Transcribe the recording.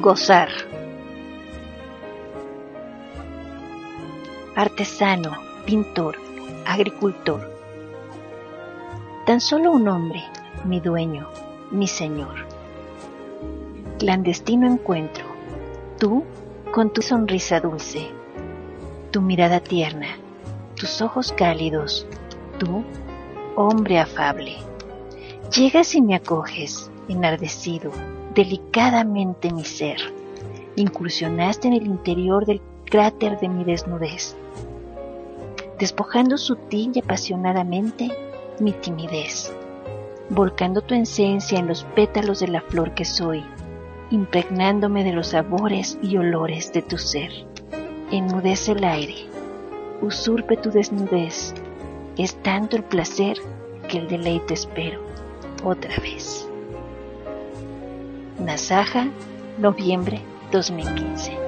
Gozar. Artesano, pintor, agricultor. Tan solo un hombre, mi dueño, mi señor. Clandestino encuentro, tú con tu sonrisa dulce, tu mirada tierna, tus ojos cálidos, tú, hombre afable. Llegas y me acoges, enardecido, delicadamente mi ser. Incursionaste en el interior del cráter de mi desnudez, despojando sutil y apasionadamente mi timidez, volcando tu esencia en los pétalos de la flor que soy, impregnándome de los sabores y olores de tu ser. Enmudece el aire, usurpe tu desnudez, es tanto el placer que el deleite espero otra vez. Nasaja, noviembre 2015.